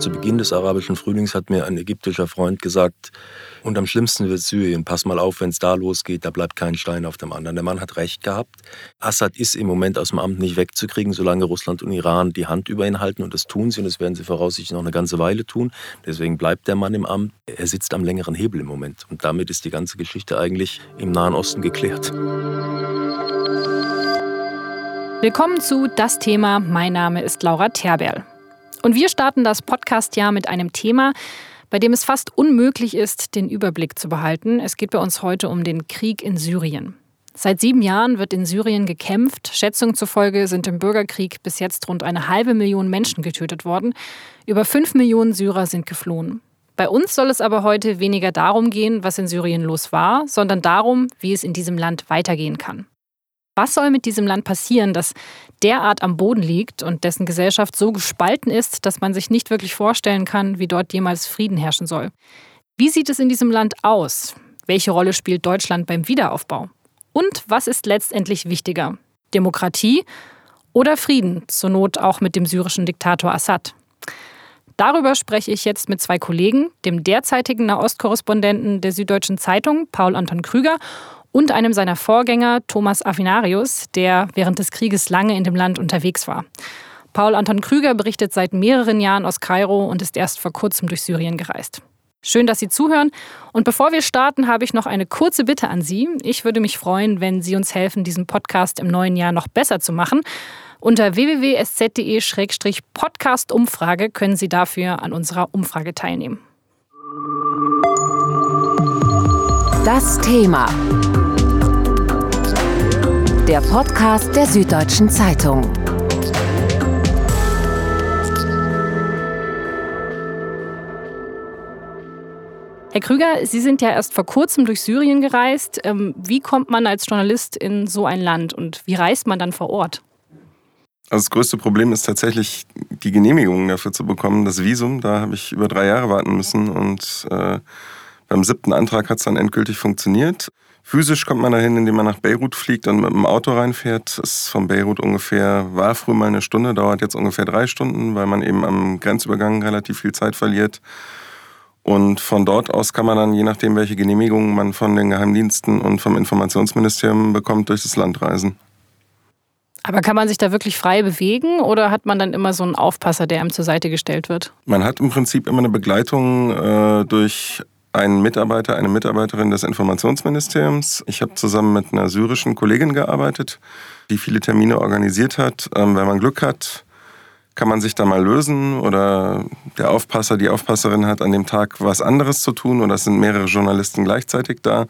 Zu Beginn des arabischen Frühlings hat mir ein ägyptischer Freund gesagt, und am schlimmsten wird Syrien. Pass mal auf, wenn es da losgeht, da bleibt kein Stein auf dem anderen. Der Mann hat recht gehabt. Assad ist im Moment aus dem Amt nicht wegzukriegen, solange Russland und Iran die Hand über ihn halten. Und das tun sie und das werden sie voraussichtlich noch eine ganze Weile tun. Deswegen bleibt der Mann im Amt. Er sitzt am längeren Hebel im Moment. Und damit ist die ganze Geschichte eigentlich im Nahen Osten geklärt. Willkommen zu Das Thema. Mein Name ist Laura Terberl. Und wir starten das Podcast-Jahr mit einem Thema, bei dem es fast unmöglich ist, den Überblick zu behalten. Es geht bei uns heute um den Krieg in Syrien. Seit sieben Jahren wird in Syrien gekämpft. Schätzungen zufolge sind im Bürgerkrieg bis jetzt rund eine halbe Million Menschen getötet worden. Über fünf Millionen Syrer sind geflohen. Bei uns soll es aber heute weniger darum gehen, was in Syrien los war, sondern darum, wie es in diesem Land weitergehen kann. Was soll mit diesem Land passieren, das derart am Boden liegt und dessen Gesellschaft so gespalten ist, dass man sich nicht wirklich vorstellen kann, wie dort jemals Frieden herrschen soll? Wie sieht es in diesem Land aus? Welche Rolle spielt Deutschland beim Wiederaufbau? Und was ist letztendlich wichtiger? Demokratie oder Frieden, zur Not auch mit dem syrischen Diktator Assad? Darüber spreche ich jetzt mit zwei Kollegen, dem derzeitigen Nahostkorrespondenten der Süddeutschen Zeitung, Paul Anton Krüger, und einem seiner Vorgänger, Thomas Afinarius, der während des Krieges lange in dem Land unterwegs war. Paul Anton Krüger berichtet seit mehreren Jahren aus Kairo und ist erst vor kurzem durch Syrien gereist. Schön, dass Sie zuhören. Und bevor wir starten, habe ich noch eine kurze Bitte an Sie. Ich würde mich freuen, wenn Sie uns helfen, diesen Podcast im neuen Jahr noch besser zu machen. Unter www.sz.de-podcast-Umfrage können Sie dafür an unserer Umfrage teilnehmen. Das Thema. Der Podcast der Süddeutschen Zeitung. Herr Krüger, Sie sind ja erst vor kurzem durch Syrien gereist. Ähm, wie kommt man als Journalist in so ein Land und wie reist man dann vor Ort? Also das größte Problem ist tatsächlich, die Genehmigung dafür zu bekommen, das Visum. Da habe ich über drei Jahre warten müssen und äh, beim siebten Antrag hat es dann endgültig funktioniert. Physisch kommt man dahin, indem man nach Beirut fliegt und mit dem Auto reinfährt. Das ist von Beirut ungefähr, war früher mal eine Stunde, dauert jetzt ungefähr drei Stunden, weil man eben am Grenzübergang relativ viel Zeit verliert. Und von dort aus kann man dann, je nachdem, welche Genehmigungen man von den Geheimdiensten und vom Informationsministerium bekommt, durch das Land reisen. Aber kann man sich da wirklich frei bewegen oder hat man dann immer so einen Aufpasser, der einem zur Seite gestellt wird? Man hat im Prinzip immer eine Begleitung äh, durch ein Mitarbeiter, eine Mitarbeiterin des Informationsministeriums. Ich habe zusammen mit einer syrischen Kollegin gearbeitet, die viele Termine organisiert hat. Ähm, wenn man Glück hat, kann man sich da mal lösen oder der Aufpasser, die Aufpasserin hat an dem Tag was anderes zu tun oder es sind mehrere Journalisten gleichzeitig da.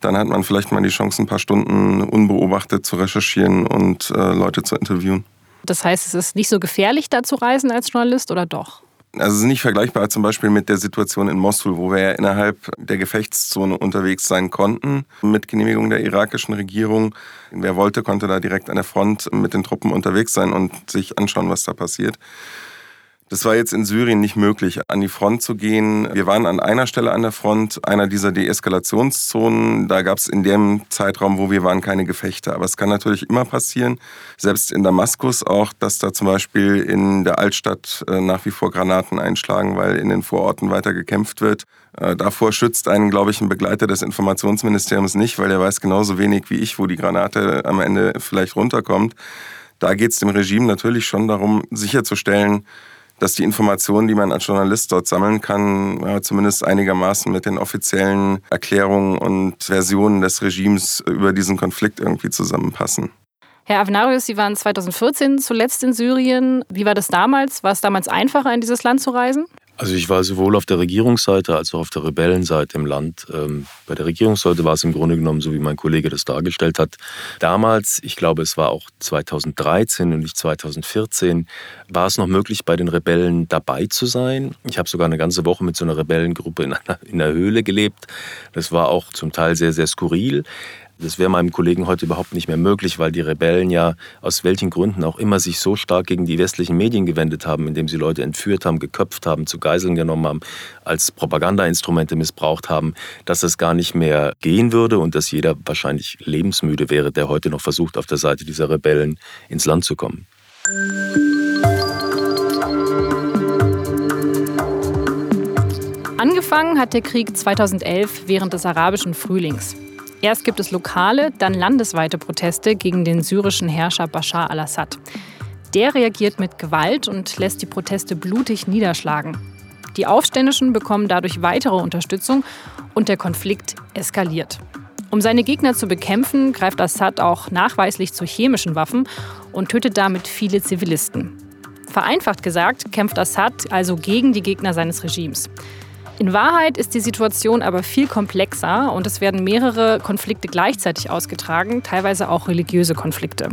Dann hat man vielleicht mal die Chance, ein paar Stunden unbeobachtet zu recherchieren und äh, Leute zu interviewen. Das heißt, es ist nicht so gefährlich, da zu reisen als Journalist oder doch? Also es ist nicht vergleichbar zum Beispiel mit der Situation in Mosul, wo wir ja innerhalb der Gefechtszone unterwegs sein konnten mit Genehmigung der irakischen Regierung. Wer wollte, konnte da direkt an der Front mit den Truppen unterwegs sein und sich anschauen, was da passiert. Das war jetzt in Syrien nicht möglich, an die Front zu gehen. Wir waren an einer Stelle an der Front, einer dieser Deeskalationszonen. Da gab es in dem Zeitraum, wo wir waren, keine Gefechte. Aber es kann natürlich immer passieren, selbst in Damaskus auch, dass da zum Beispiel in der Altstadt äh, nach wie vor Granaten einschlagen, weil in den Vororten weiter gekämpft wird. Äh, davor schützt einen, glaube ich, ein Begleiter des Informationsministeriums nicht, weil er weiß genauso wenig wie ich, wo die Granate am Ende vielleicht runterkommt. Da geht es dem Regime natürlich schon darum, sicherzustellen, dass die Informationen, die man als Journalist dort sammeln kann, ja, zumindest einigermaßen mit den offiziellen Erklärungen und Versionen des Regimes über diesen Konflikt irgendwie zusammenpassen. Herr Avenarius, Sie waren 2014 zuletzt in Syrien. Wie war das damals? War es damals einfacher, in dieses Land zu reisen? Also ich war sowohl auf der Regierungsseite als auch auf der Rebellenseite im Land. Ähm, bei der Regierungsseite war es im Grunde genommen so, wie mein Kollege das dargestellt hat. Damals, ich glaube, es war auch 2013 und nicht 2014, war es noch möglich, bei den Rebellen dabei zu sein. Ich habe sogar eine ganze Woche mit so einer Rebellengruppe in einer, in einer Höhle gelebt. Das war auch zum Teil sehr, sehr skurril. Das wäre meinem Kollegen heute überhaupt nicht mehr möglich, weil die Rebellen ja aus welchen Gründen auch immer sich so stark gegen die westlichen Medien gewendet haben, indem sie Leute entführt haben, geköpft haben, zu Geiseln genommen haben, als Propagandainstrumente missbraucht haben, dass es gar nicht mehr gehen würde und dass jeder wahrscheinlich lebensmüde wäre, der heute noch versucht, auf der Seite dieser Rebellen ins Land zu kommen. Angefangen hat der Krieg 2011 während des arabischen Frühlings. Erst gibt es lokale, dann landesweite Proteste gegen den syrischen Herrscher Bashar al-Assad. Der reagiert mit Gewalt und lässt die Proteste blutig niederschlagen. Die Aufständischen bekommen dadurch weitere Unterstützung und der Konflikt eskaliert. Um seine Gegner zu bekämpfen, greift Assad auch nachweislich zu chemischen Waffen und tötet damit viele Zivilisten. Vereinfacht gesagt kämpft Assad also gegen die Gegner seines Regimes. In Wahrheit ist die Situation aber viel komplexer und es werden mehrere Konflikte gleichzeitig ausgetragen, teilweise auch religiöse Konflikte.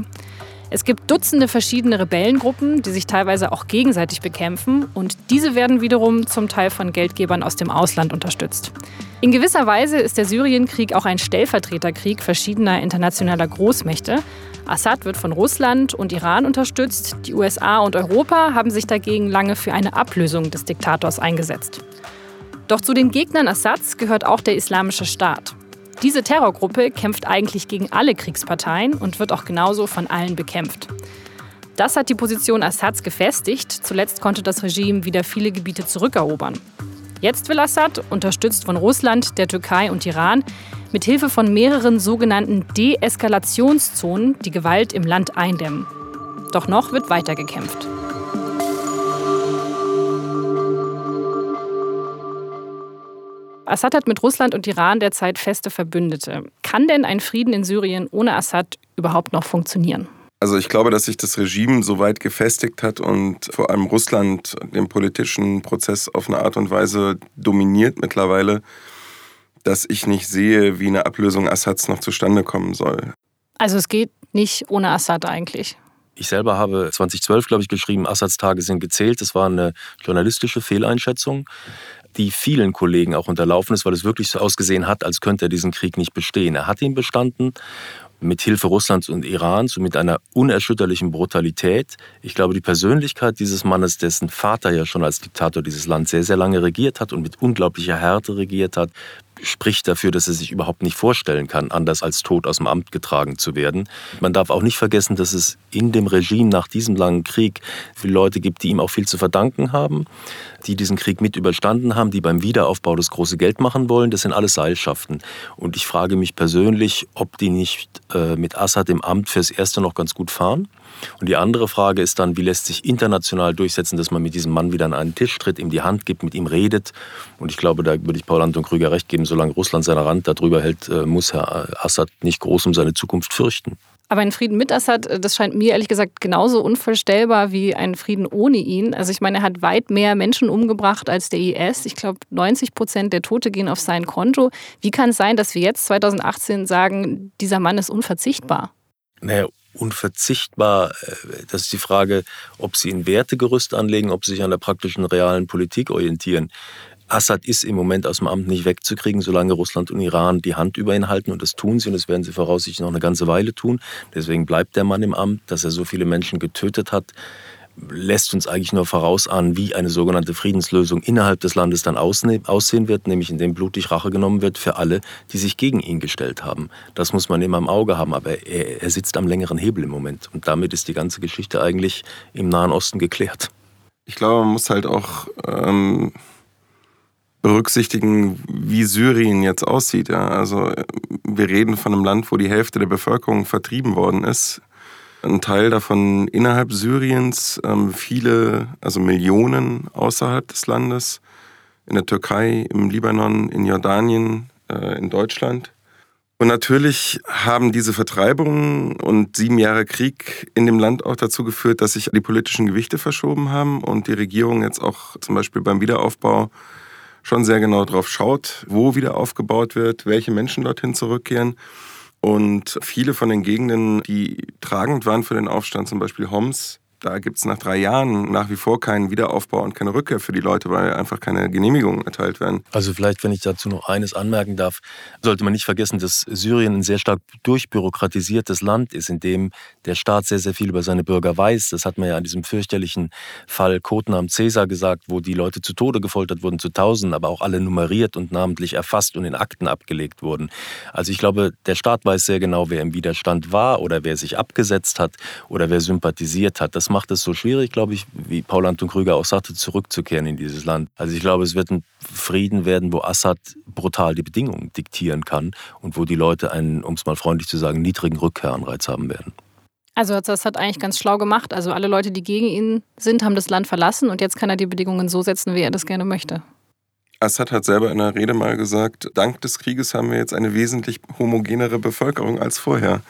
Es gibt Dutzende verschiedene Rebellengruppen, die sich teilweise auch gegenseitig bekämpfen und diese werden wiederum zum Teil von Geldgebern aus dem Ausland unterstützt. In gewisser Weise ist der Syrienkrieg auch ein Stellvertreterkrieg verschiedener internationaler Großmächte. Assad wird von Russland und Iran unterstützt. Die USA und Europa haben sich dagegen lange für eine Ablösung des Diktators eingesetzt. Doch zu den Gegnern Assads gehört auch der Islamische Staat. Diese Terrorgruppe kämpft eigentlich gegen alle Kriegsparteien und wird auch genauso von allen bekämpft. Das hat die Position Assads gefestigt. Zuletzt konnte das Regime wieder viele Gebiete zurückerobern. Jetzt will Assad, unterstützt von Russland, der Türkei und Iran, mit Hilfe von mehreren sogenannten Deeskalationszonen die Gewalt im Land eindämmen. Doch noch wird weiter Assad hat mit Russland und Iran derzeit feste Verbündete. Kann denn ein Frieden in Syrien ohne Assad überhaupt noch funktionieren? Also ich glaube, dass sich das Regime so weit gefestigt hat und vor allem Russland den politischen Prozess auf eine Art und Weise dominiert mittlerweile, dass ich nicht sehe, wie eine Ablösung Assads noch zustande kommen soll. Also es geht nicht ohne Assad eigentlich. Ich selber habe 2012, glaube ich, geschrieben, Assads Tage sind gezählt. Das war eine journalistische Fehleinschätzung, die vielen Kollegen auch unterlaufen ist, weil es wirklich so ausgesehen hat, als könnte er diesen Krieg nicht bestehen. Er hat ihn bestanden mit Hilfe Russlands und Irans und mit einer unerschütterlichen Brutalität. Ich glaube, die Persönlichkeit dieses Mannes, dessen Vater ja schon als Diktator dieses Land sehr, sehr lange regiert hat und mit unglaublicher Härte regiert hat, spricht dafür, dass er sich überhaupt nicht vorstellen kann, anders als tot aus dem Amt getragen zu werden. Man darf auch nicht vergessen, dass es in dem Regime nach diesem langen Krieg viele Leute gibt, die ihm auch viel zu verdanken haben, die diesen Krieg mit überstanden haben, die beim Wiederaufbau das große Geld machen wollen. Das sind alles Seilschaften. Und ich frage mich persönlich, ob die nicht äh, mit Assad im Amt fürs Erste noch ganz gut fahren. Und die andere Frage ist dann, wie lässt sich international durchsetzen, dass man mit diesem Mann wieder an einen Tisch tritt, ihm die Hand gibt, mit ihm redet. Und ich glaube, da würde ich Paul Anton Krüger recht geben, solange Russland seine Rand darüber hält, äh, muss Herr Assad nicht groß um seine Zukunft fürchten. Aber ein Frieden mit Assad, äh, das scheint mir ehrlich gesagt genauso unvorstellbar wie ein Frieden ohne ihn. Also ich meine, er hat weit mehr Menschen umgebracht als der IS. Ich glaube, 90 Prozent der Tote gehen auf sein Konto. Wie kann es sein, dass wir jetzt 2018 sagen, dieser Mann ist unverzichtbar? Naja, unverzichtbar. Äh, das ist die Frage, ob sie ein Wertegerüst anlegen, ob sie sich an der praktischen realen Politik orientieren. Assad ist im Moment aus dem Amt nicht wegzukriegen, solange Russland und Iran die Hand über ihn halten. Und das tun sie und das werden sie voraussichtlich noch eine ganze Weile tun. Deswegen bleibt der Mann im Amt, dass er so viele Menschen getötet hat lässt uns eigentlich nur vorausahnen, wie eine sogenannte Friedenslösung innerhalb des Landes dann aussehen wird, nämlich indem blutig Rache genommen wird für alle, die sich gegen ihn gestellt haben. Das muss man immer im Auge haben, aber er, er sitzt am längeren Hebel im Moment. Und damit ist die ganze Geschichte eigentlich im Nahen Osten geklärt. Ich glaube, man muss halt auch ähm, berücksichtigen, wie Syrien jetzt aussieht. Ja? Also wir reden von einem Land, wo die Hälfte der Bevölkerung vertrieben worden ist ein Teil davon innerhalb Syriens, ähm, viele, also Millionen außerhalb des Landes, in der Türkei, im Libanon, in Jordanien, äh, in Deutschland. Und natürlich haben diese Vertreibungen und sieben Jahre Krieg in dem Land auch dazu geführt, dass sich die politischen Gewichte verschoben haben und die Regierung jetzt auch zum Beispiel beim Wiederaufbau schon sehr genau drauf schaut, wo wieder aufgebaut wird, welche Menschen dorthin zurückkehren. Und viele von den Gegenden, die tragend waren für den Aufstand, zum Beispiel Homs, da gibt es nach drei Jahren nach wie vor keinen Wiederaufbau und keine Rückkehr für die Leute, weil einfach keine Genehmigungen erteilt werden. Also vielleicht, wenn ich dazu noch eines anmerken darf, sollte man nicht vergessen, dass Syrien ein sehr stark durchbürokratisiertes Land ist, in dem der Staat sehr, sehr viel über seine Bürger weiß. Das hat man ja an diesem fürchterlichen Fall Codenam Caesar gesagt, wo die Leute zu Tode gefoltert wurden, zu Tausenden, aber auch alle nummeriert und namentlich erfasst und in Akten abgelegt wurden. Also ich glaube, der Staat weiß sehr genau, wer im Widerstand war oder wer sich abgesetzt hat oder wer sympathisiert hat. Das macht es so schwierig, glaube ich, wie Paul Anton Krüger auch sagte, zurückzukehren in dieses Land. Also ich glaube, es wird ein Frieden werden, wo Assad brutal die Bedingungen diktieren kann und wo die Leute einen, um es mal freundlich zu sagen, niedrigen Rückkehranreiz haben werden. Also das hat eigentlich ganz schlau gemacht. Also alle Leute, die gegen ihn sind, haben das Land verlassen und jetzt kann er die Bedingungen so setzen, wie er das gerne möchte. Assad hat selber in einer Rede mal gesagt, dank des Krieges haben wir jetzt eine wesentlich homogenere Bevölkerung als vorher.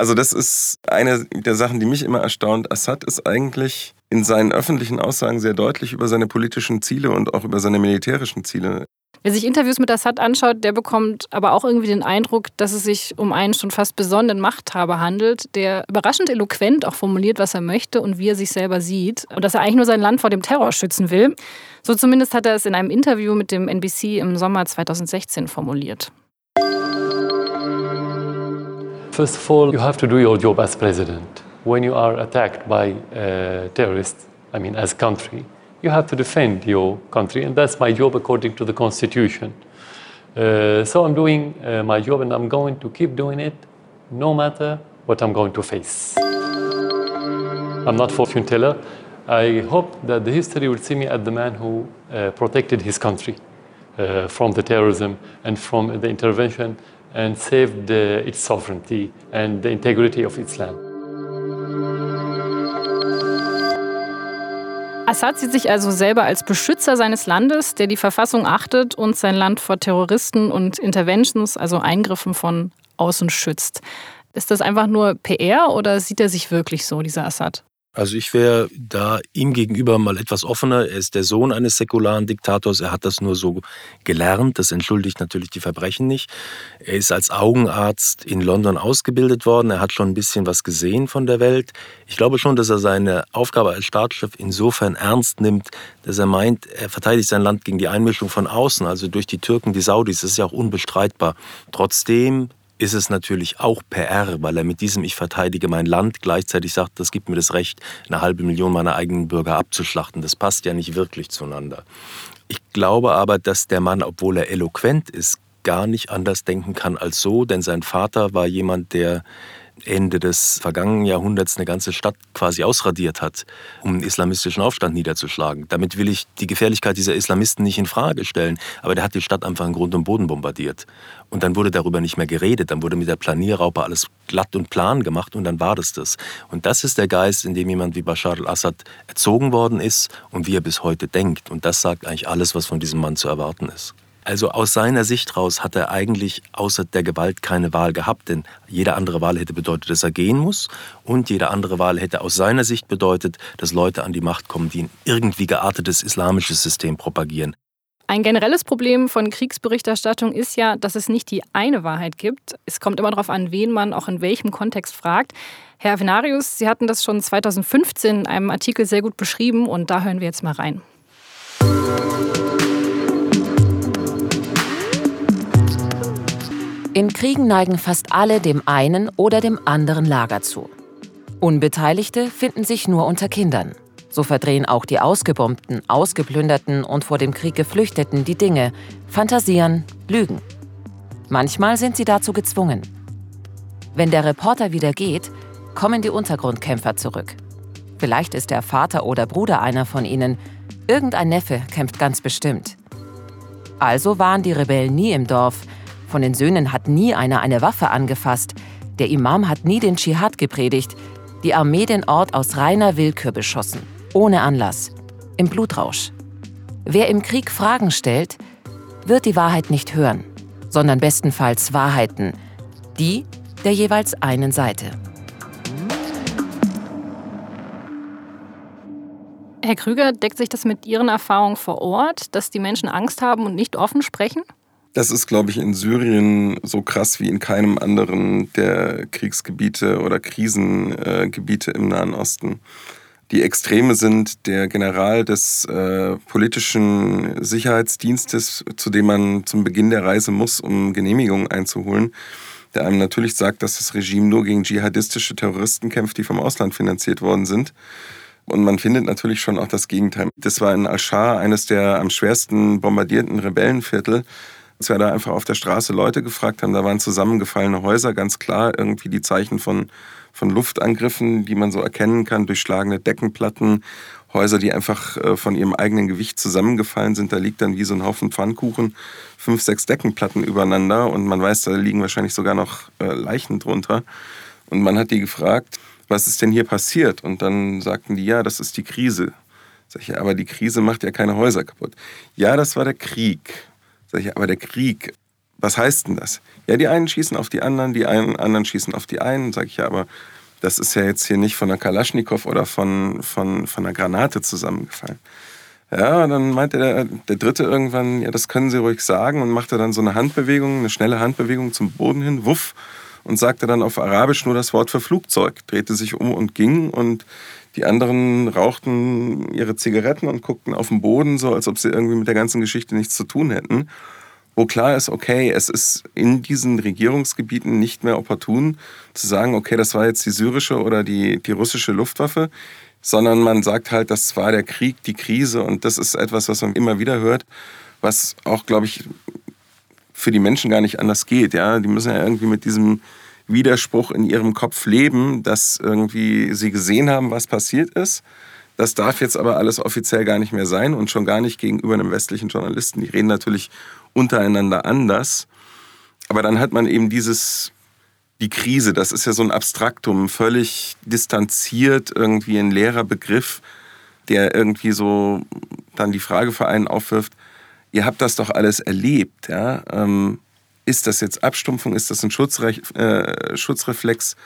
Also das ist eine der Sachen, die mich immer erstaunt. Assad ist eigentlich in seinen öffentlichen Aussagen sehr deutlich über seine politischen Ziele und auch über seine militärischen Ziele. Wer sich Interviews mit Assad anschaut, der bekommt aber auch irgendwie den Eindruck, dass es sich um einen schon fast besonnenen Machthaber handelt, der überraschend eloquent auch formuliert, was er möchte und wie er sich selber sieht. Und dass er eigentlich nur sein Land vor dem Terror schützen will. So zumindest hat er es in einem Interview mit dem NBC im Sommer 2016 formuliert. First of all, you have to do your job as president. When you are attacked by uh, terrorists, I mean as country, you have to defend your country, and that's my job according to the constitution. Uh, so I'm doing uh, my job, and I'm going to keep doing it, no matter what I'm going to face. I'm not fortune teller. I hope that the history will see me as the man who uh, protected his country uh, from the terrorism and from the intervention and saved its sovereignty and the integrity of its land. Assad sieht sich also selber als Beschützer seines Landes, der die Verfassung achtet und sein Land vor Terroristen und Interventions, also Eingriffen von außen schützt. Ist das einfach nur PR oder sieht er sich wirklich so, dieser Assad? Also ich wäre da ihm gegenüber mal etwas offener. Er ist der Sohn eines säkularen Diktators. Er hat das nur so gelernt. Das entschuldigt natürlich die Verbrechen nicht. Er ist als Augenarzt in London ausgebildet worden. Er hat schon ein bisschen was gesehen von der Welt. Ich glaube schon, dass er seine Aufgabe als Staatschef insofern ernst nimmt, dass er meint, er verteidigt sein Land gegen die Einmischung von außen, also durch die Türken, die Saudis. Das ist ja auch unbestreitbar. Trotzdem ist es natürlich auch PR, weil er mit diesem Ich verteidige mein Land gleichzeitig sagt, das gibt mir das Recht, eine halbe Million meiner eigenen Bürger abzuschlachten. Das passt ja nicht wirklich zueinander. Ich glaube aber, dass der Mann, obwohl er eloquent ist, gar nicht anders denken kann als so, denn sein Vater war jemand, der Ende des vergangenen Jahrhunderts eine ganze Stadt quasi ausradiert hat, um einen islamistischen Aufstand niederzuschlagen. Damit will ich die Gefährlichkeit dieser Islamisten nicht in Frage stellen, aber der hat die Stadt einfach in Grund und Boden bombardiert. Und dann wurde darüber nicht mehr geredet, dann wurde mit der Planierraupe alles glatt und plan gemacht und dann war das das. Und das ist der Geist, in dem jemand wie Bashar al-Assad erzogen worden ist und wie er bis heute denkt. Und das sagt eigentlich alles, was von diesem Mann zu erwarten ist. Also aus seiner Sicht raus hat er eigentlich außer der Gewalt keine Wahl gehabt, denn jede andere Wahl hätte bedeutet, dass er gehen muss und jede andere Wahl hätte aus seiner Sicht bedeutet, dass Leute an die Macht kommen, die ein irgendwie geartetes islamisches System propagieren. Ein generelles Problem von Kriegsberichterstattung ist ja, dass es nicht die eine Wahrheit gibt. Es kommt immer darauf an, wen man auch in welchem Kontext fragt. Herr Venarius, Sie hatten das schon 2015 in einem Artikel sehr gut beschrieben und da hören wir jetzt mal rein. In Kriegen neigen fast alle dem einen oder dem anderen Lager zu. Unbeteiligte finden sich nur unter Kindern. So verdrehen auch die Ausgebombten, Ausgeplünderten und vor dem Krieg Geflüchteten die Dinge, fantasieren, lügen. Manchmal sind sie dazu gezwungen. Wenn der Reporter wieder geht, kommen die Untergrundkämpfer zurück. Vielleicht ist der Vater oder Bruder einer von ihnen. Irgendein Neffe kämpft ganz bestimmt. Also waren die Rebellen nie im Dorf, von den Söhnen hat nie einer eine Waffe angefasst. Der Imam hat nie den Dschihad gepredigt. Die Armee den Ort aus reiner Willkür beschossen. Ohne Anlass. Im Blutrausch. Wer im Krieg Fragen stellt, wird die Wahrheit nicht hören, sondern bestenfalls Wahrheiten. Die der jeweils einen Seite. Herr Krüger, deckt sich das mit Ihren Erfahrungen vor Ort, dass die Menschen Angst haben und nicht offen sprechen? Das ist, glaube ich, in Syrien so krass wie in keinem anderen der Kriegsgebiete oder Krisengebiete im Nahen Osten. Die Extreme sind der General des äh, politischen Sicherheitsdienstes, zu dem man zum Beginn der Reise muss, um Genehmigungen einzuholen, der einem natürlich sagt, dass das Regime nur gegen dschihadistische Terroristen kämpft, die vom Ausland finanziert worden sind. Und man findet natürlich schon auch das Gegenteil. Das war in Al-Shar eines der am schwersten bombardierten Rebellenviertel Als wir da einfach auf der Straße Leute gefragt haben, da waren zusammengefallene Häuser, ganz klar irgendwie die Zeichen von, von Luftangriffen, die man so erkennen kann, durchschlagene Deckenplatten, Häuser, die einfach äh, von ihrem eigenen Gewicht zusammengefallen sind. Da liegt dann wie so ein Haufen Pfannkuchen fünf, sechs Deckenplatten übereinander und man weiß, da liegen wahrscheinlich sogar noch äh, Leichen drunter. Und man hat die gefragt, was ist denn hier passiert? Und dann sagten die, ja, das ist die Krise. Sag ich, aber die Krise macht ja keine Häuser kaputt. Ja, das war der Krieg. Sag ich, aber der Krieg, was heißt denn das? Ja, die einen schießen auf die anderen, die einen anderen schießen auf die einen. Sag ich, ja, aber das ist ja jetzt hier nicht von einer Kalaschnikow oder von, von, von einer Granate zusammengefallen. Ja, dann meinte der, der Dritte irgendwann, ja, das können Sie ruhig sagen und machte dann so eine Handbewegung, eine schnelle Handbewegung zum Boden hin, wuff, und sagte dann auf Arabisch nur das Wort für Flugzeug, drehte sich um und ging und die anderen rauchten ihre Zigaretten und guckten auf den Boden, so als ob sie irgendwie mit der ganzen Geschichte nichts zu tun hätten. Wo klar ist, okay, es ist in diesen Regierungsgebieten nicht mehr opportun zu sagen, okay, das war jetzt die syrische oder die, die russische Luftwaffe, sondern man sagt halt, das war der Krieg, die Krise und das ist etwas, was man immer wieder hört, was auch, glaube ich, für die Menschen gar nicht anders geht. Ja? Die müssen ja irgendwie mit diesem Widerspruch in ihrem Kopf leben, dass irgendwie sie gesehen haben, was passiert ist. Das darf jetzt aber alles offiziell gar nicht mehr sein und schon gar nicht gegenüber einem westlichen Journalisten. Die reden natürlich untereinander anders. Aber dann hat man eben dieses, die Krise, das ist ja so ein Abstraktum, völlig distanziert, irgendwie ein leerer Begriff, der irgendwie so dann die Frage für einen aufwirft, ihr habt das doch alles erlebt, ja? Ähm, ist das jetzt Abstumpfung, ist das ein Schutzre äh, Schutzreflex,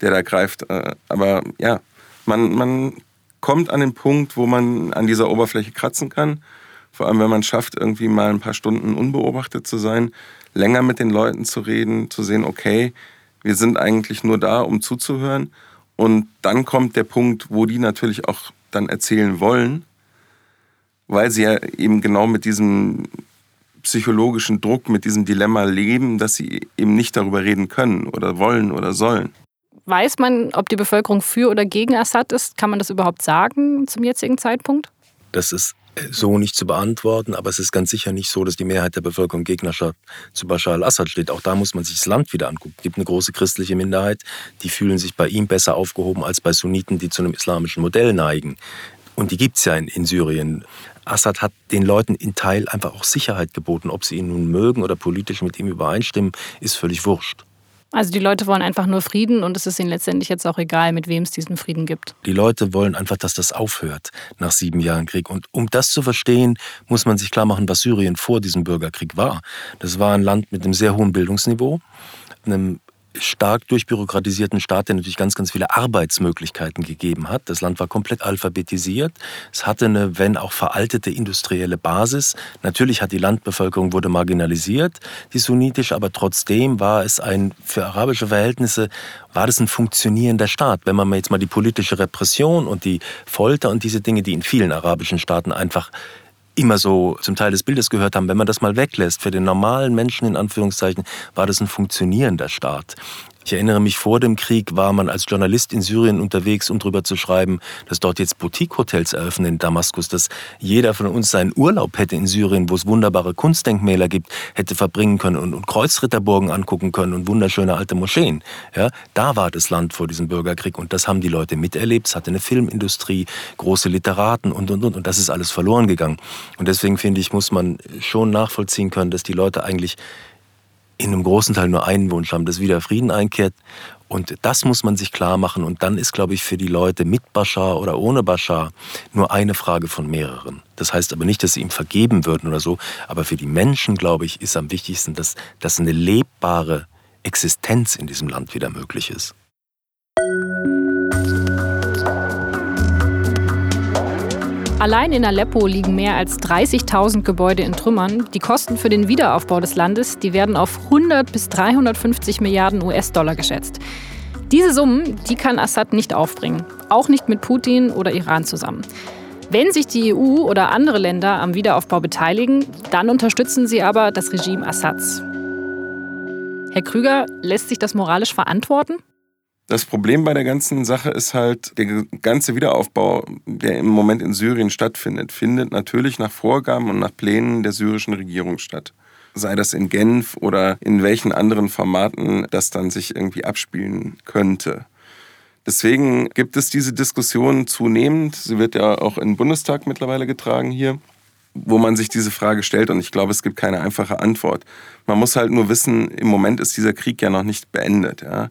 der da greift? Äh, aber ja, man, man kommt an den Punkt, wo man an dieser Oberfläche kratzen kann. Vor allem, wenn man schafft, irgendwie mal ein paar Stunden unbeobachtet zu sein, länger mit den Leuten zu reden, zu sehen, okay, wir sind eigentlich nur da, um zuzuhören. Und dann kommt der Punkt, wo die natürlich auch dann erzählen wollen, weil sie ja eben genau mit diesem psychologischen Druck, mit diesem Dilemma leben, dass sie eben nicht darüber reden können oder wollen oder sollen. Weiß man, ob die Bevölkerung für oder gegen Assad ist? Kann man das überhaupt sagen zum jetzigen Zeitpunkt? Das ist so nicht zu beantworten, aber es ist ganz sicher nicht so, dass die Mehrheit der Bevölkerung Gegnerschaft zu Bashar al-Assad steht. Auch da muss man sich das Land wieder angucken. Es gibt eine große christliche Minderheit, die fühlen sich bei ihm besser aufgehoben als bei Sunniten, die zu einem islamischen Modell neigen. Und die gibt es ja in, in Syrien. Assad hat den Leuten in Teil einfach auch Sicherheit geboten. Ob sie ihn nun mögen oder politisch mit ihm übereinstimmen, ist völlig wurscht. Also die Leute wollen einfach nur Frieden und es ist ihnen letztendlich jetzt auch egal, mit wem es diesen Frieden gibt. Die Leute wollen einfach, dass das aufhört nach sieben Jahren Krieg. Und um das zu verstehen, muss man sich klar machen, was Syrien vor diesem Bürgerkrieg war. Das war ein Land mit einem sehr hohen Bildungsniveau, einem stark durchbürokratisierten Staat, der natürlich ganz, ganz viele Arbeitsmöglichkeiten gegeben hat. Das Land war komplett alphabetisiert. Es hatte eine, wenn auch veraltete industrielle Basis. Natürlich hat die Landbevölkerung wurde marginalisiert, die sunnitische, aber trotzdem war es ein, für arabische Verhältnisse, war das ein funktionierender Staat. Wenn man jetzt mal die politische Repression und die Folter und diese Dinge, die in vielen arabischen Staaten einfach immer so zum Teil des Bildes gehört haben, wenn man das mal weglässt, für den normalen Menschen in Anführungszeichen, war das ein funktionierender Staat. Ich erinnere mich, vor dem Krieg war man als Journalist in Syrien unterwegs, um darüber zu schreiben, dass dort jetzt Boutique-Hotels eröffnen in Damaskus, dass jeder von uns seinen Urlaub hätte in Syrien, wo es wunderbare Kunstdenkmäler gibt, hätte verbringen können und, und Kreuzritterburgen angucken können und wunderschöne alte Moscheen. Ja, da war das Land vor diesem Bürgerkrieg und das haben die Leute miterlebt. Es hatte eine Filmindustrie, große Literaten und, und, und. Und das ist alles verloren gegangen. Und deswegen finde ich, muss man schon nachvollziehen können, dass die Leute eigentlich in einem großen Teil nur einen Wunsch haben, dass wieder Frieden einkehrt. Und das muss man sich klar machen. Und dann ist, glaube ich, für die Leute mit Bashar oder ohne Bashar nur eine Frage von mehreren. Das heißt aber nicht, dass sie ihm vergeben würden oder so. Aber für die Menschen, glaube ich, ist am wichtigsten, dass, dass eine lebbare Existenz in diesem Land wieder möglich ist. Allein in Aleppo liegen mehr als 30.000 Gebäude in Trümmern. Die Kosten für den Wiederaufbau des Landes, die werden auf 100 bis 350 Milliarden US-Dollar geschätzt. Diese Summen, die kann Assad nicht aufbringen, auch nicht mit Putin oder Iran zusammen. Wenn sich die EU oder andere Länder am Wiederaufbau beteiligen, dann unterstützen sie aber das Regime Assads. Herr Krüger, lässt sich das moralisch verantworten? Das Problem bei der ganzen Sache ist halt, der ganze Wiederaufbau, der im Moment in Syrien stattfindet, findet natürlich nach Vorgaben und nach Plänen der syrischen Regierung statt. sei das in Genf oder in welchen anderen Formaten das dann sich irgendwie abspielen könnte. Deswegen gibt es diese Diskussion zunehmend. Sie wird ja auch im Bundestag mittlerweile getragen hier, wo man sich diese Frage stellt. Und ich glaube, es gibt keine einfache Antwort. Man muss halt nur wissen, im Moment ist dieser Krieg ja noch nicht beendet. Ja?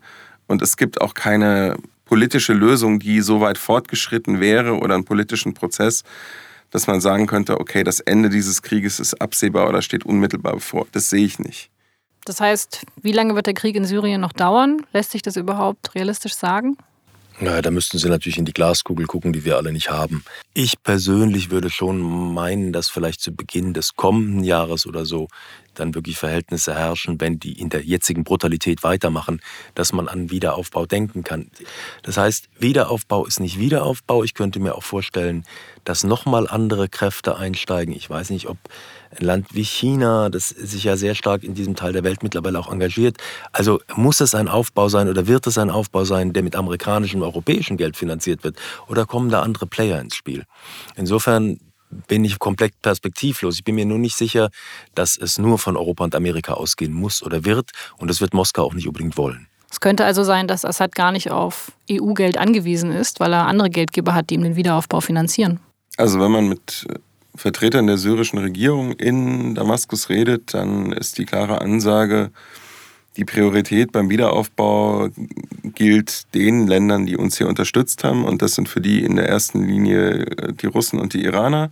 Und es gibt auch keine politische Lösung, die so weit fortgeschritten wäre oder einen politischen Prozess, dass man sagen könnte, okay, das Ende dieses Krieges ist absehbar oder steht unmittelbar bevor. Das sehe ich nicht. Das heißt, wie lange wird der Krieg in Syrien noch dauern? Lässt sich das überhaupt realistisch sagen? Naja, da müssten Sie natürlich in die Glaskugel gucken, die wir alle nicht haben. Ich persönlich würde schon meinen, dass vielleicht zu Beginn des kommenden Jahres oder so dann wirklich Verhältnisse herrschen, wenn die in der jetzigen Brutalität weitermachen, dass man an Wiederaufbau denken kann. Das heißt, Wiederaufbau ist nicht Wiederaufbau. Ich könnte mir auch vorstellen, dass nochmal andere Kräfte einsteigen. Ich weiß nicht, ob ein Land wie China, das sich ja sehr stark in diesem Teil der Welt mittlerweile auch engagiert. Also muss es ein Aufbau sein oder wird es ein Aufbau sein, der mit amerikanischem, europäischem Geld finanziert wird? Oder kommen da andere Player ins Spiel? Insofern bin ich komplett perspektivlos. Ich bin mir nur nicht sicher, dass es nur von Europa und Amerika ausgehen muss oder wird. Und das wird Moskau auch nicht unbedingt wollen. Es könnte also sein, dass Assad gar nicht auf EU-Geld angewiesen ist, weil er andere Geldgeber hat, die ihm den Wiederaufbau finanzieren. Also wenn man mit Vertretern der syrischen Regierung in Damaskus redet, dann ist die klare Ansage, die Priorität beim Wiederaufbau gilt den Ländern, die uns hier unterstützt haben. Und das sind für die in der ersten Linie äh, die Russen und die Iraner.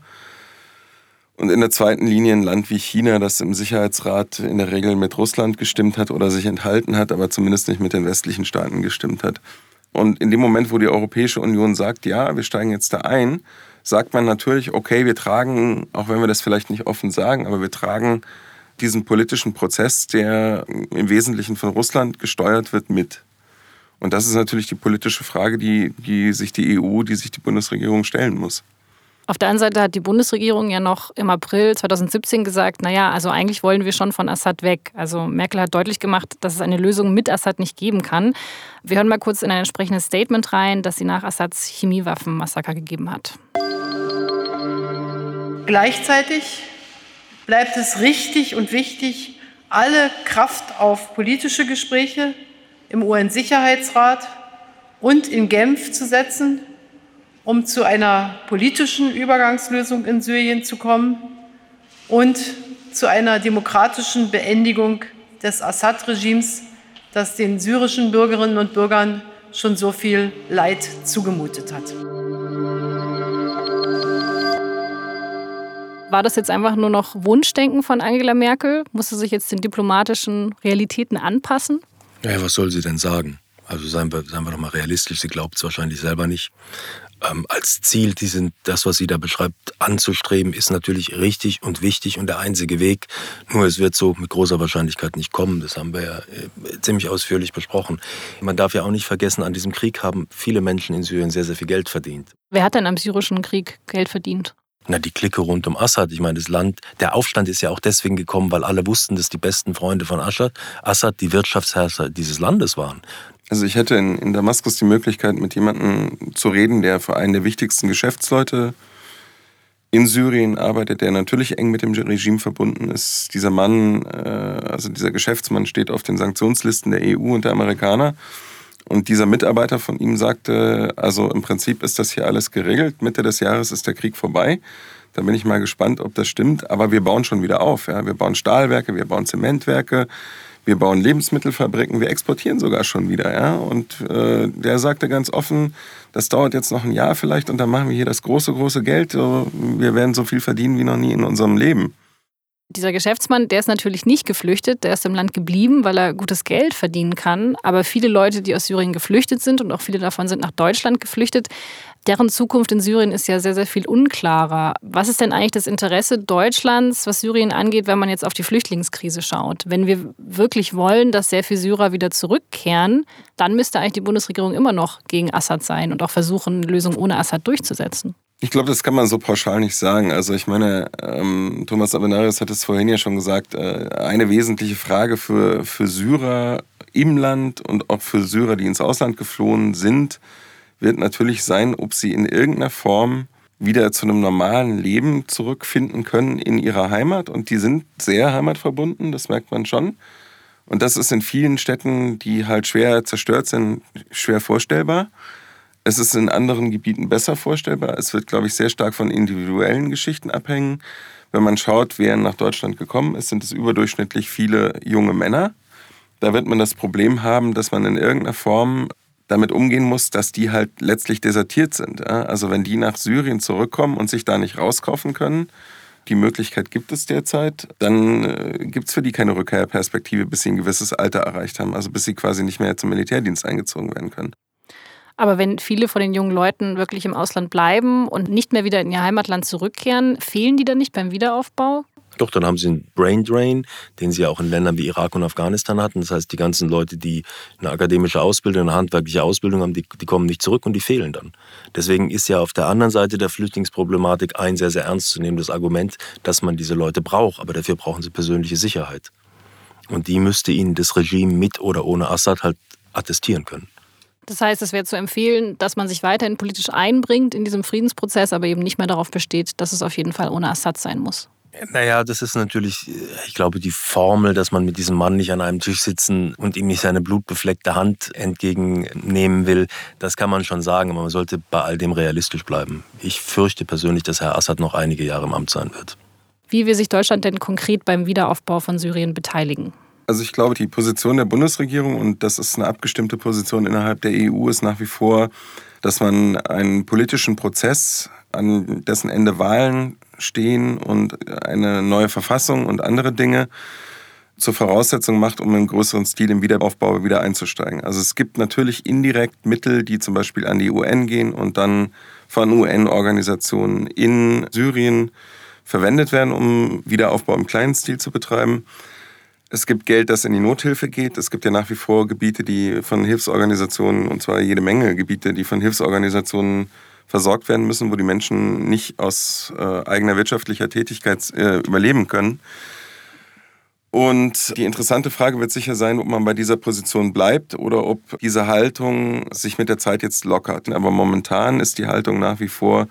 Und in der zweiten Linie ein Land wie China, das im Sicherheitsrat in der Regel mit Russland gestimmt hat oder sich enthalten hat, aber zumindest nicht mit den westlichen Staaten gestimmt hat. Und in dem Moment, wo die Europäische Union sagt, ja, wir steigen jetzt da ein, sagt man natürlich, okay, wir tragen, auch wenn wir das vielleicht nicht offen sagen, aber wir tragen diesen politischen Prozess, der im Wesentlichen von Russland gesteuert wird, mit. Und das ist natürlich die politische Frage, die, die sich die EU, die sich die Bundesregierung stellen muss. Auf der anderen Seite hat die Bundesregierung ja noch im April 2017 gesagt, naja, also eigentlich wollen wir schon von Assad weg. Also Merkel hat deutlich gemacht, dass es eine Lösung mit Assad nicht geben kann. Wir hören mal kurz in ein entsprechendes Statement rein, das sie nach Assads Chemiewaffenmassaker gegeben hat. Gleichzeitig bleibt es richtig und wichtig, alle Kraft auf politische Gespräche im UN-Sicherheitsrat und in Genf zu setzen, um zu einer politischen Übergangslösung in Syrien zu kommen und zu einer demokratischen Beendigung des Assad-Regimes, das den syrischen Bürgerinnen und Bürgern schon so viel Leid zugemutet hat. War das jetzt einfach nur noch Wunschdenken von Angela Merkel? Musste sich jetzt den diplomatischen Realitäten anpassen? Ja, was soll sie denn sagen? Also seien wir, seien wir doch mal realistisch, sie glaubt es wahrscheinlich selber nicht. Ähm, als Ziel, diesen, das, was sie da beschreibt, anzustreben, ist natürlich richtig und wichtig und der einzige Weg. Nur es wird so mit großer Wahrscheinlichkeit nicht kommen. Das haben wir ja äh, ziemlich ausführlich besprochen. Man darf ja auch nicht vergessen, an diesem Krieg haben viele Menschen in Syrien sehr, sehr viel Geld verdient. Wer hat denn am syrischen Krieg Geld verdient? Na, die Clique rund um Assad. Ich meine, das Land, der Aufstand ist ja auch deswegen gekommen, weil alle wussten, dass die besten Freunde von Assad, Assad die Wirtschaftsherrscher dieses Landes waren. Also ich hätte in, in Damaskus die Möglichkeit, mit jemandem zu reden, der für einen der wichtigsten Geschäftsleute in Syrien arbeitet, der natürlich eng mit dem Regime verbunden ist. Dieser Mann, äh, also dieser Geschäftsmann steht auf den Sanktionslisten der EU und der Amerikaner. Und dieser Mitarbeiter von ihm sagte, also im Prinzip ist das hier alles geregelt. Mitte des Jahres ist der Krieg vorbei. Da bin ich mal gespannt, ob das stimmt. Aber wir bauen schon wieder auf. Ja. Wir bauen Stahlwerke, wir bauen Zementwerke, wir bauen Lebensmittelfabriken, wir exportieren sogar schon wieder. Ja. Und äh, der sagte ganz offen, das dauert jetzt noch ein Jahr vielleicht und dann machen wir hier das große, große Geld. Wir werden so viel verdienen wie noch nie in unserem Leben. Dieser Geschäftsmann, der ist natürlich nicht geflüchtet, der ist im Land geblieben, weil er gutes Geld verdienen kann. Aber viele Leute, die aus Syrien geflüchtet sind und auch viele davon sind nach Deutschland geflüchtet, deren Zukunft in Syrien ist ja sehr, sehr viel unklarer. Was ist denn eigentlich das Interesse Deutschlands, was Syrien angeht, wenn man jetzt auf die Flüchtlingskrise schaut? Wenn wir wirklich wollen, dass sehr viele Syrer wieder zurückkehren, dann müsste eigentlich die Bundesregierung immer noch gegen Assad sein und auch versuchen, eine Lösung ohne Assad durchzusetzen. Ich glaube, das kann man so pauschal nicht sagen. Also ich meine, ähm, Thomas Abenarius hat es vorhin ja schon gesagt, äh, eine wesentliche Frage für, für Syrer im Land und auch für Syrer, die ins Ausland geflohen sind, wird natürlich sein, ob sie in irgendeiner Form wieder zu einem normalen Leben zurückfinden können in ihrer Heimat. Und die sind sehr heimatverbunden, das merkt man schon. Und das ist in vielen Städten, die halt schwer zerstört sind, schwer vorstellbar. Es ist in anderen Gebieten besser vorstellbar. Es wird, glaube ich, sehr stark von individuellen Geschichten abhängen. Wenn man schaut, wer nach Deutschland gekommen ist, sind es überdurchschnittlich viele junge Männer. Da wird man das Problem haben, dass man in irgendeiner Form damit umgehen muss, dass die halt letztlich desertiert sind. Also wenn die nach Syrien zurückkommen und sich da nicht rauskaufen können, die Möglichkeit gibt es derzeit, dann äh, gibt es für die keine Rückkehrperspektive, bis sie ein gewisses Alter erreicht haben, also bis sie quasi nicht mehr zum Militärdienst eingezogen werden können. Aber wenn viele von den jungen Leuten wirklich im Ausland bleiben und nicht mehr wieder in ihr Heimatland zurückkehren, fehlen die dann nicht beim Wiederaufbau? Doch, dann haben sie einen Brain Drain, den sie ja auch in Ländern wie Irak und Afghanistan hatten. Das heißt, die ganzen Leute, die eine akademische Ausbildung, eine handwerkliche Ausbildung haben, die, die kommen nicht zurück und die fehlen dann. Deswegen ist ja auf der anderen Seite der Flüchtlingsproblematik ein sehr, sehr ernstzunehmendes Argument, dass man diese Leute braucht. Aber dafür brauchen sie persönliche Sicherheit. Und die müsste ihnen das Regime mit oder ohne Assad halt attestieren können. Das heißt, es wäre zu empfehlen, dass man sich weiterhin politisch einbringt in diesem Friedensprozess, aber eben nicht mehr darauf besteht, dass es auf jeden Fall ohne Assad sein muss. Naja, das ist natürlich, ich glaube, die Formel, dass man mit diesem Mann nicht an einem Tisch sitzen und ihm nicht seine blutbefleckte Hand entgegennehmen will, das kann man schon sagen, aber man sollte bei all dem realistisch bleiben. Ich fürchte persönlich, dass Herr Assad noch einige Jahre im Amt sein wird. Wie will sich Deutschland denn konkret beim Wiederaufbau von Syrien beteiligen? Also ich glaube, die Position der Bundesregierung, und das ist eine abgestimmte Position innerhalb der EU, ist nach wie vor, dass man einen politischen Prozess, an dessen Ende Wahlen stehen und eine neue Verfassung und andere Dinge zur Voraussetzung macht, um im größeren Stil im Wiederaufbau wieder einzusteigen. Also es gibt natürlich indirekt Mittel, die zum Beispiel an die UN gehen und dann von UN-Organisationen in Syrien verwendet werden, um Wiederaufbau im kleinen Stil zu betreiben. Es gibt Geld, das in die Nothilfe geht. Es gibt ja nach wie vor Gebiete, die von Hilfsorganisationen, und zwar jede Menge Gebiete, die von Hilfsorganisationen versorgt werden müssen, wo die Menschen nicht aus äh, eigener wirtschaftlicher Tätigkeit äh, überleben können. Und die interessante Frage wird sicher sein, ob man bei dieser Position bleibt oder ob diese Haltung sich mit der Zeit jetzt lockert. Aber momentan ist die Haltung nach wie vor,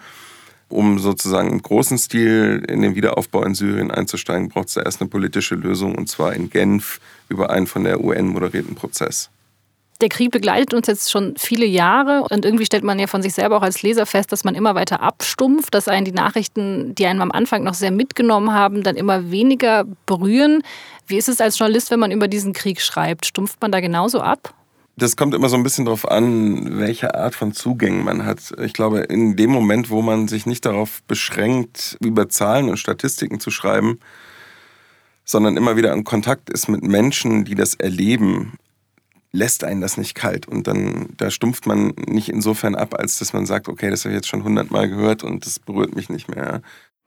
um sozusagen im großen Stil in den Wiederaufbau in Syrien einzusteigen, braucht es erst eine politische Lösung und zwar in Genf über einen von der UN moderierten Prozess. Der Krieg begleitet uns jetzt schon viele Jahre und irgendwie stellt man ja von sich selber auch als Leser fest, dass man immer weiter abstumpft, dass einen die Nachrichten, die einem am Anfang noch sehr mitgenommen haben, dann immer weniger berühren. Wie ist es als Journalist, wenn man über diesen Krieg schreibt? Stumpft man da genauso ab? Das kommt immer so ein bisschen darauf an, welche Art von Zugängen man hat. Ich glaube, in dem Moment, wo man sich nicht darauf beschränkt, über Zahlen und Statistiken zu schreiben, sondern immer wieder in Kontakt ist mit Menschen, die das erleben, lässt einen das nicht kalt. Und dann, da stumpft man nicht insofern ab, als dass man sagt, okay, das habe ich jetzt schon hundertmal gehört und das berührt mich nicht mehr.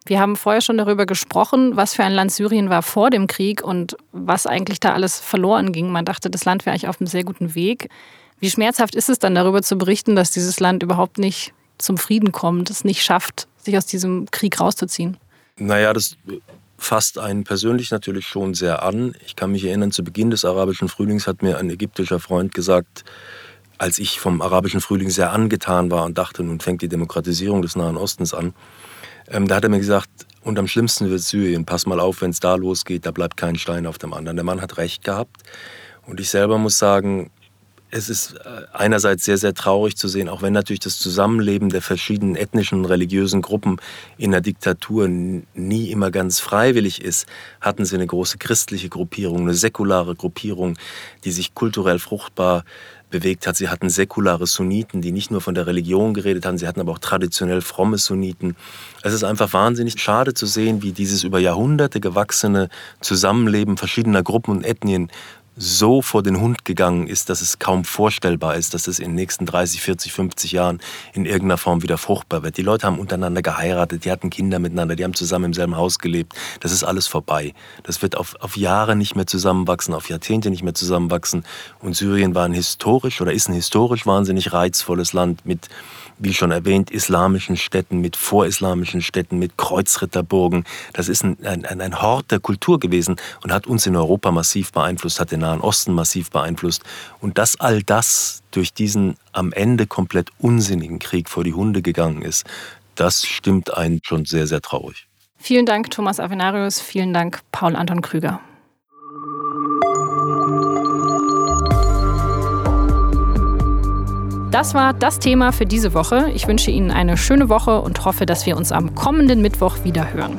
Wir haben vorher schon darüber gesprochen, was für ein Land Syrien war vor dem Krieg und was eigentlich da alles verloren ging. Man dachte, das Land wäre eigentlich auf einem sehr guten Weg. Wie schmerzhaft ist es dann darüber zu berichten, dass dieses Land überhaupt nicht zum Frieden kommt, es nicht schafft, sich aus diesem Krieg rauszuziehen? Naja, das fasst einen persönlich natürlich schon sehr an. Ich kann mich erinnern, zu Beginn des arabischen Frühlings hat mir ein ägyptischer Freund gesagt, als ich vom arabischen Frühling sehr angetan war und dachte, nun fängt die Demokratisierung des Nahen Ostens an, ähm, da hat er mir gesagt, und am schlimmsten wird Syrien. Pass mal auf, wenn es da losgeht, da bleibt kein Stein auf dem anderen. Der Mann hat recht gehabt. Und ich selber muss sagen, es ist äh, einerseits sehr, sehr traurig zu sehen, auch wenn natürlich das Zusammenleben der verschiedenen ethnischen religiösen Gruppen in der Diktatur nie immer ganz freiwillig ist, hatten sie eine große christliche Gruppierung, eine säkulare Gruppierung, die sich kulturell fruchtbar bewegt hat. Sie hatten säkulare Sunniten, die nicht nur von der Religion geredet haben, sie hatten aber auch traditionell fromme Sunniten. Es ist einfach wahnsinnig schade zu sehen, wie dieses über Jahrhunderte gewachsene Zusammenleben verschiedener Gruppen und Ethnien so vor den Hund gegangen ist, dass es kaum vorstellbar ist, dass es in den nächsten 30, 40, 50 Jahren in irgendeiner Form wieder fruchtbar wird. Die Leute haben untereinander geheiratet, die hatten Kinder miteinander, die haben zusammen im selben Haus gelebt. Das ist alles vorbei. Das wird auf, auf Jahre nicht mehr zusammenwachsen, auf Jahrzehnte nicht mehr zusammenwachsen. Und Syrien war ein historisch oder ist ein historisch wahnsinnig reizvolles Land mit wie schon erwähnt, islamischen Städten, mit vorislamischen Städten, mit Kreuzritterburgen. Das ist ein, ein, ein Hort der Kultur gewesen und hat uns in Europa massiv beeinflusst, hat den Nahen Osten massiv beeinflusst. Und dass all das durch diesen am Ende komplett unsinnigen Krieg vor die Hunde gegangen ist, das stimmt einen schon sehr, sehr traurig. Vielen Dank, Thomas Avenarius. Vielen Dank, Paul Anton Krüger. Das war das Thema für diese Woche. Ich wünsche Ihnen eine schöne Woche und hoffe, dass wir uns am kommenden Mittwoch wieder hören.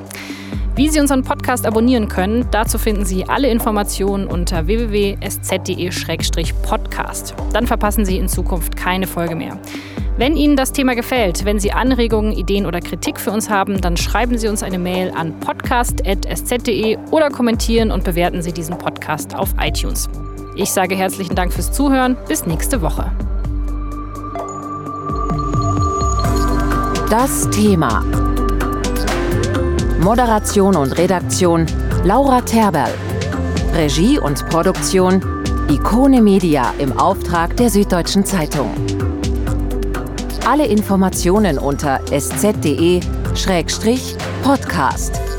Wie Sie unseren Podcast abonnieren können, dazu finden Sie alle Informationen unter www.sz.de-podcast. Dann verpassen Sie in Zukunft keine Folge mehr. Wenn Ihnen das Thema gefällt, wenn Sie Anregungen, Ideen oder Kritik für uns haben, dann schreiben Sie uns eine Mail an podcast.sz.de oder kommentieren und bewerten Sie diesen Podcast auf iTunes. Ich sage herzlichen Dank fürs Zuhören. Bis nächste Woche. Das Thema. Moderation und Redaktion Laura Terberl. Regie und Produktion Ikone Media im Auftrag der Süddeutschen Zeitung. Alle Informationen unter sz.de-podcast.